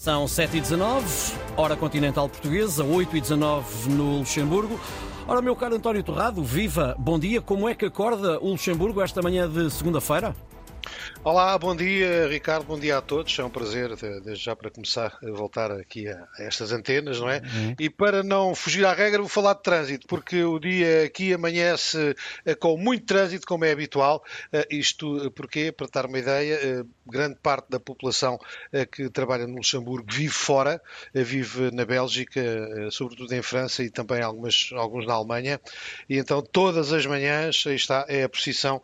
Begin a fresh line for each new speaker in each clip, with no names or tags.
São 7h19, hora continental portuguesa, 8h19 no Luxemburgo. Ora, meu caro António Torrado, viva, bom dia. Como é que acorda o Luxemburgo esta manhã de segunda-feira?
Olá, bom dia Ricardo, bom dia a todos. É um prazer, desde já para começar, a voltar aqui a, estas antenas, não é? Uhum. E para não fugir à regra, vou falar de trânsito, porque o dia aqui amanhece eh, com muito trânsito, como é habitual. Eh, isto eh, porquê? Para dar uma ideia, grande parte da população que trabalha no Luxemburgo vive fora, vive na Bélgica, sobretudo em França e também algumas, alguns na Alemanha. E então todas as manhãs, aí está, é a precisão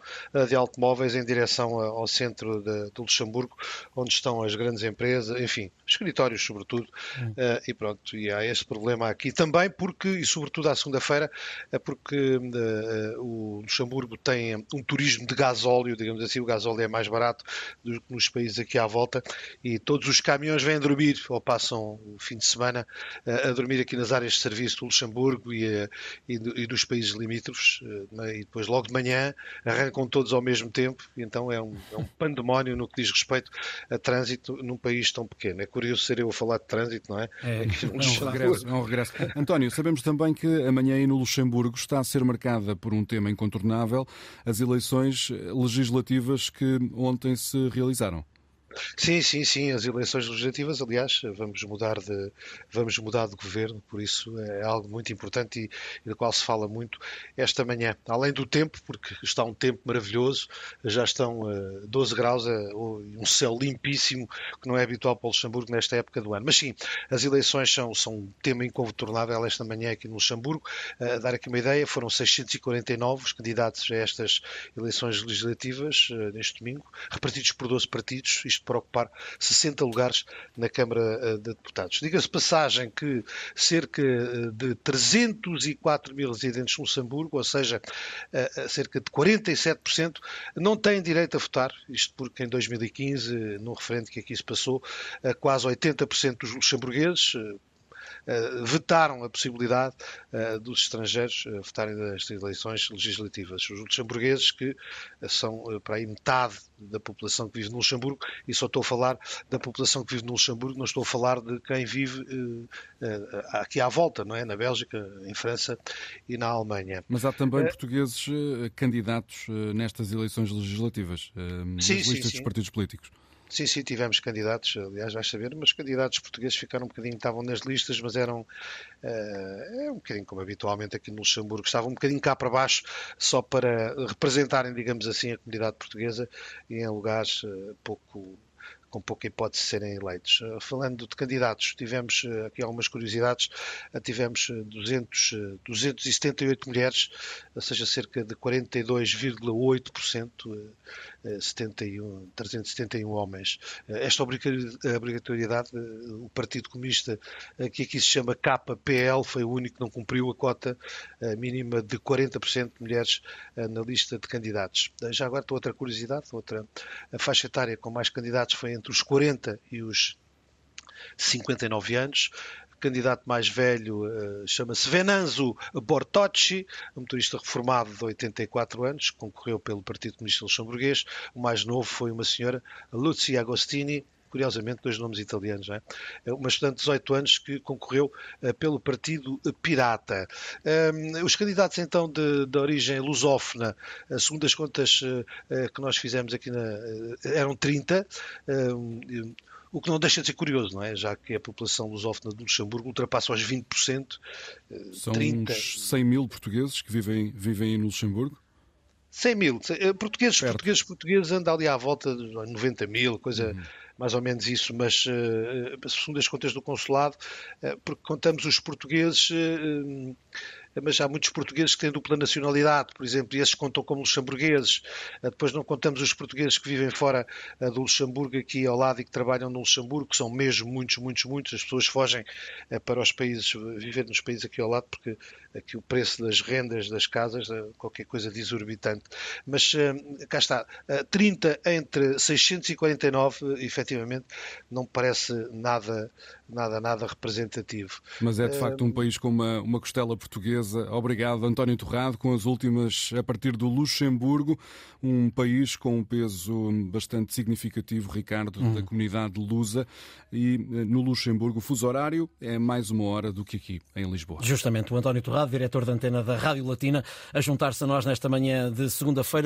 de automóveis em direção ao centro de, de, Luxemburgo, onde estão as grandes empresas, enfim, escritórios sobretudo, hum. uh, e pronto, e há esse problema aqui também, porque, e sobretudo à segunda-feira, é porque uh, o Luxemburgo tem um turismo de gasóleo, digamos assim, o gasóleo é mais barato do que nos países aqui à volta, e todos os caminhões vêm dormir, ou passam o fim de semana, uh, a dormir aqui nas áreas de serviço do Luxemburgo e, e, e dos países limítrofes, e depois logo de manhã arrancam todos ao mesmo tempo, e então é um, é um pandemónio no que diz respeito a trânsito num país tão pequeno. É curioso ser eu a falar de trânsito, não é?
É, é, um, regresso, é um regresso. António, sabemos também que amanhã aí no Luxemburgo está a ser marcada por um tema incontornável, as eleições legislativas que ontem se realizaram.
Sim, sim, sim. As eleições legislativas, aliás, vamos mudar de, vamos mudar de governo, por isso é algo muito importante e, e do qual se fala muito esta manhã. Além do tempo, porque está um tempo maravilhoso, já estão uh, eh, 12 graus, uh, um céu limpíssimo, que não é habitual para o Luxemburgo nesta época do ano. Mas sim, as eleições são, são um tema incontornável esta manhã aqui no Luxemburgo. Uh, dar aqui uma ideia, foram 649 os candidatos a estas eleições legislativas uh, neste domingo, repartidos por 12 partidos, isto para ocupar 60 lugares na Câmara eh, de Deputados. Diga-se passagem que cerca eh, de 304 mil residentes no Luxemburgo, ou seja, eh, cerca de 47%, não têm direito a votar, isto porque em 2015, no referendo que aqui se passou, quase 80% dos luxemburgueses, vetaram a possibilidade uh, dos estrangeiros uh, votarem nas eleições legislativas. Os luxemburgueses, que são para aí metade da população que vive no Luxemburgo, e só estou a falar da população que vive no Luxemburgo, não estou a falar de quem vive aqui à volta, não é? Na Bélgica, em França e na Alemanha.
Mas há também portugueses candidatos nestas eleições legislativas, nas sim, listas sim, sim. dos partidos políticos.
Sim, sim, tivemos candidatos, aliás, vais saber, mas candidatos portugueses ficaram um bocadinho, estavam nas listas, mas eram uh, é um bocadinho como habitualmente aqui no Luxemburgo, estavam um bocadinho cá para baixo, só para representarem, digamos assim, a comunidade portuguesa e em lugares uh, pouco com pouca hipótese de serem eleitos. Eh, falando de candidatos, tivemos eh, aqui algumas curiosidades. Eh, tivemos 200, 278 mulheres, ou seja, cerca de 42,8%, 71, 371 homens. Esta obrigatoriedade, o Partido Comunista, que aqui se chama KPL, foi o único que não cumpriu a cota mínima de 40% de mulheres na lista de candidatos. Já agora, outra curiosidade, outra faixa etária com mais candidatos foi entre os 40 e os 59 anos. O candidato mais velho uh, chama-se Venanzo Bortocci, motorista reformado de 84 anos, concorreu pelo Partido Comunista Luxemburguês. O mais novo foi uma senhora, Lucia Agostini, curiosamente, dois nomes italianos, é? é? Uma estudante de 18 anos que concorreu uh, pelo Partido Pirata. Um, os candidatos, então, de, de origem lusófona, uh, segundo as contas uh, que nós fizemos aqui, na, eram 30. O que não deixa de ser curioso, não é? Já que a população lusófona de Luxemburgo ultrapassa os 20%.
São 30... uns 100 mil portugueses que vivem, vivem no Luxemburgo?
100 mil. Portugueses, portugueses, portugueses andam ali à volta de 90 mil, coisa. Uhum mais ou menos isso, mas uh, segundo as contas do consulado, porque contamos os portugueses. Mas há muitos portugueses que têm dupla nacionalidade, por exemplo, e esses contam como luxemburgueses. Depois não contamos os portugueses que vivem fora do Luxemburgo, aqui ao lado, e que trabalham no Luxemburgo, que são mesmo muitos, muitos, muitos. As pessoas fogem para os países, viver nos países aqui ao lado, porque aqui o preço das rendas das casas, qualquer coisa de exorbitante. Mas cá está, 30 entre 649, efetivamente, efetivamente não parece nada, nada, nada representativo.
Mas é de facto um país com uma, uma costela portuguesa certeza. Obrigado, António Torrado, com as últimas a partir do Luxemburgo, um país com um peso bastante significativo, Ricardo, hum. da comunidade lusa. E eh, no Luxemburgo, o fuso horário é mais uma hora do que aqui, em Lisboa.
Justamente, o António Torrado, diretor da antena da Rádio Latina, a juntar-se a nós nesta manhã de segunda-feira.